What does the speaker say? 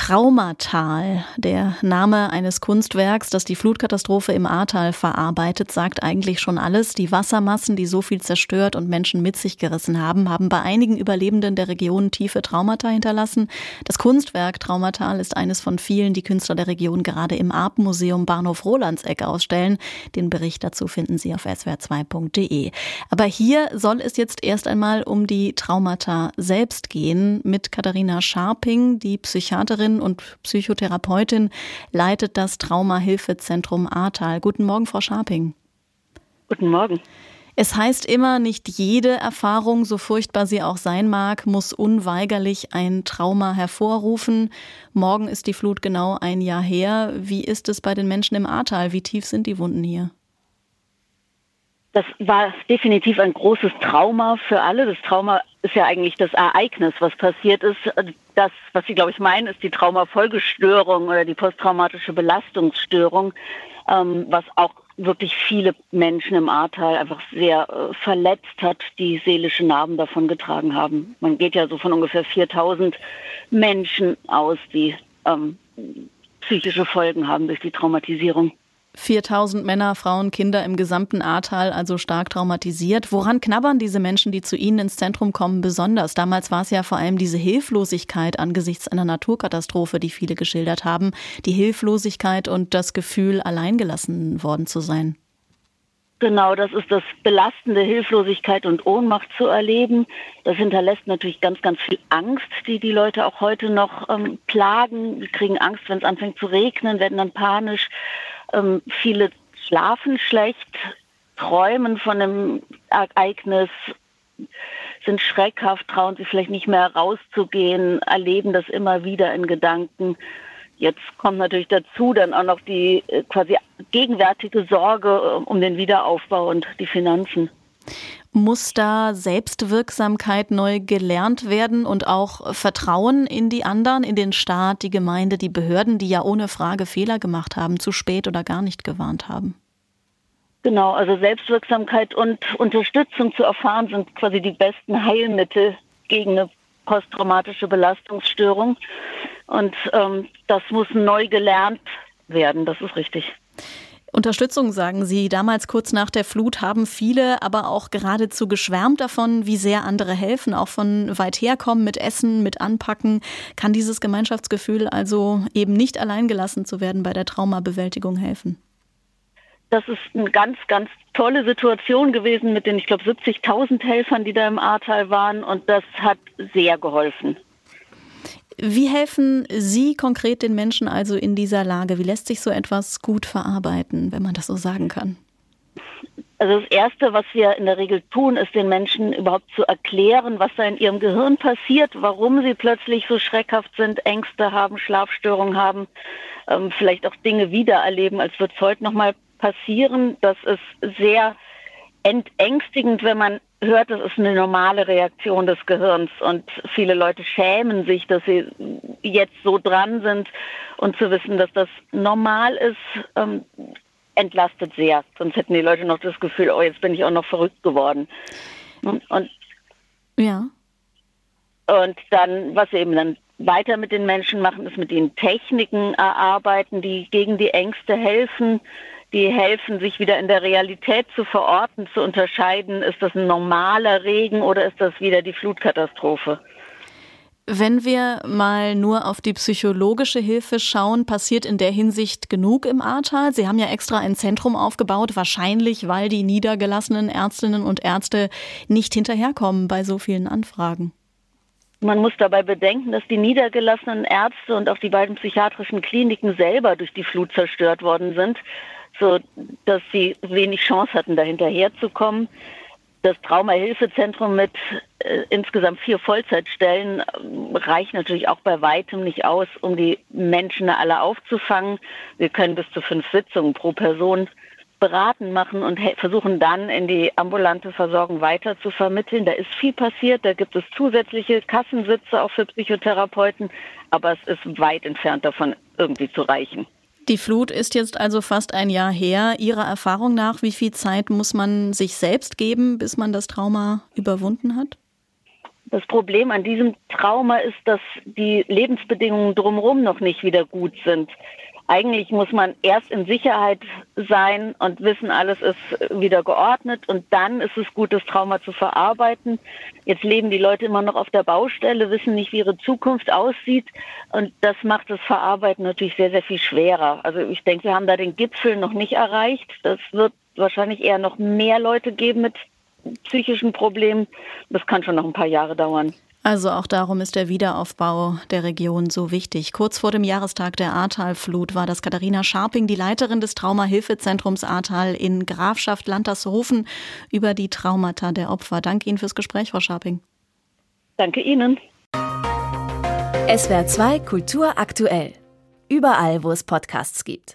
Traumatal, der Name eines Kunstwerks, das die Flutkatastrophe im Ahrtal verarbeitet, sagt eigentlich schon alles. Die Wassermassen, die so viel zerstört und Menschen mit sich gerissen haben, haben bei einigen Überlebenden der Region tiefe Traumata hinterlassen. Das Kunstwerk Traumatal ist eines von vielen, die Künstler der Region gerade im Arp-Museum Bahnhof Rolandseck ausstellen. Den Bericht dazu finden Sie auf swr2.de. Aber hier soll es jetzt erst einmal um die Traumata selbst gehen mit Katharina Scharping, die Psychiaterin und Psychotherapeutin, leitet das Traumahilfezentrum Ahrtal. Guten Morgen, Frau Scharping. Guten Morgen. Es heißt immer, nicht jede Erfahrung, so furchtbar sie auch sein mag, muss unweigerlich ein Trauma hervorrufen. Morgen ist die Flut genau ein Jahr her. Wie ist es bei den Menschen im Ahrtal? Wie tief sind die Wunden hier? Das war definitiv ein großes Trauma für alle. Das Trauma ist ja eigentlich das Ereignis, was passiert ist. Das, was Sie, glaube ich, meinen, ist die Traumafolgestörung oder die posttraumatische Belastungsstörung, ähm, was auch wirklich viele Menschen im Ahrtal einfach sehr äh, verletzt hat, die seelische Narben davon getragen haben. Man geht ja so von ungefähr 4000 Menschen aus, die ähm, psychische Folgen haben durch die Traumatisierung. 4000 Männer, Frauen, Kinder im gesamten Ahrtal, also stark traumatisiert. Woran knabbern diese Menschen, die zu Ihnen ins Zentrum kommen, besonders? Damals war es ja vor allem diese Hilflosigkeit angesichts einer Naturkatastrophe, die viele geschildert haben. Die Hilflosigkeit und das Gefühl, alleingelassen worden zu sein. Genau, das ist das belastende Hilflosigkeit und Ohnmacht zu erleben. Das hinterlässt natürlich ganz, ganz viel Angst, die die Leute auch heute noch ähm, plagen. Die kriegen Angst, wenn es anfängt zu regnen, werden dann panisch. Ähm, viele schlafen schlecht, träumen von einem Ereignis, sind schreckhaft, trauen sich vielleicht nicht mehr rauszugehen, erleben das immer wieder in Gedanken. Jetzt kommt natürlich dazu dann auch noch die äh, quasi gegenwärtige Sorge äh, um den Wiederaufbau und die Finanzen. Muss da Selbstwirksamkeit neu gelernt werden und auch Vertrauen in die anderen, in den Staat, die Gemeinde, die Behörden, die ja ohne Frage Fehler gemacht haben, zu spät oder gar nicht gewarnt haben? Genau, also Selbstwirksamkeit und Unterstützung zu erfahren sind quasi die besten Heilmittel gegen eine posttraumatische Belastungsstörung. Und ähm, das muss neu gelernt werden, das ist richtig. Unterstützung, sagen Sie. Damals kurz nach der Flut haben viele aber auch geradezu geschwärmt davon, wie sehr andere helfen, auch von weit herkommen mit Essen, mit Anpacken. Kann dieses Gemeinschaftsgefühl also eben nicht allein gelassen zu werden bei der Traumabewältigung helfen? Das ist eine ganz, ganz tolle Situation gewesen mit den, ich glaube, 70.000 Helfern, die da im Ahrtal waren. Und das hat sehr geholfen. Wie helfen Sie konkret den Menschen also in dieser Lage? Wie lässt sich so etwas gut verarbeiten, wenn man das so sagen kann? Also das Erste, was wir in der Regel tun, ist den Menschen überhaupt zu erklären, was da in ihrem Gehirn passiert, warum sie plötzlich so schreckhaft sind, Ängste haben, Schlafstörungen haben, ähm, vielleicht auch Dinge wiedererleben, als würde es heute nochmal passieren. Das ist sehr entängstigend, wenn man hört, das ist eine normale Reaktion des Gehirns und viele Leute schämen sich, dass sie jetzt so dran sind und zu wissen, dass das normal ist, ähm, entlastet sehr. Sonst hätten die Leute noch das Gefühl, oh, jetzt bin ich auch noch verrückt geworden. Und, ja. Und dann, was wir eben dann weiter mit den Menschen machen, ist mit ihnen Techniken erarbeiten, die gegen die Ängste helfen die helfen, sich wieder in der Realität zu verorten, zu unterscheiden, ist das ein normaler Regen oder ist das wieder die Flutkatastrophe. Wenn wir mal nur auf die psychologische Hilfe schauen, passiert in der Hinsicht genug im Ahrtal. Sie haben ja extra ein Zentrum aufgebaut, wahrscheinlich weil die niedergelassenen Ärztinnen und Ärzte nicht hinterherkommen bei so vielen Anfragen. Man muss dabei bedenken, dass die niedergelassenen Ärzte und auch die beiden psychiatrischen Kliniken selber durch die Flut zerstört worden sind so dass sie wenig Chance hatten, da hinterherzukommen. Das Traumahilfezentrum mit äh, insgesamt vier Vollzeitstellen äh, reicht natürlich auch bei weitem nicht aus, um die Menschen alle aufzufangen. Wir können bis zu fünf Sitzungen pro Person beraten machen und versuchen dann in die ambulante Versorgung weiter zu vermitteln. Da ist viel passiert, da gibt es zusätzliche Kassensitze auch für Psychotherapeuten, aber es ist weit entfernt davon, irgendwie zu reichen. Die Flut ist jetzt also fast ein Jahr her. Ihrer Erfahrung nach, wie viel Zeit muss man sich selbst geben, bis man das Trauma überwunden hat? Das Problem an diesem Trauma ist, dass die Lebensbedingungen drumherum noch nicht wieder gut sind. Eigentlich muss man erst in Sicherheit sein und wissen, alles ist wieder geordnet und dann ist es gut, das Trauma zu verarbeiten. Jetzt leben die Leute immer noch auf der Baustelle, wissen nicht, wie ihre Zukunft aussieht und das macht das Verarbeiten natürlich sehr, sehr viel schwerer. Also ich denke, wir haben da den Gipfel noch nicht erreicht. Das wird wahrscheinlich eher noch mehr Leute geben mit psychischen Problemen. Das kann schon noch ein paar Jahre dauern. Also auch darum ist der Wiederaufbau der Region so wichtig. Kurz vor dem Jahrestag der Ahrtalflut war das Katharina Scharping, die Leiterin des Traumahilfezentrums Ahrtal in Grafschaft Lantershofen, über die Traumata der Opfer. Danke Ihnen fürs Gespräch, Frau Scharping. Danke Ihnen. SWR 2 Kultur aktuell. Überall, wo es Podcasts gibt.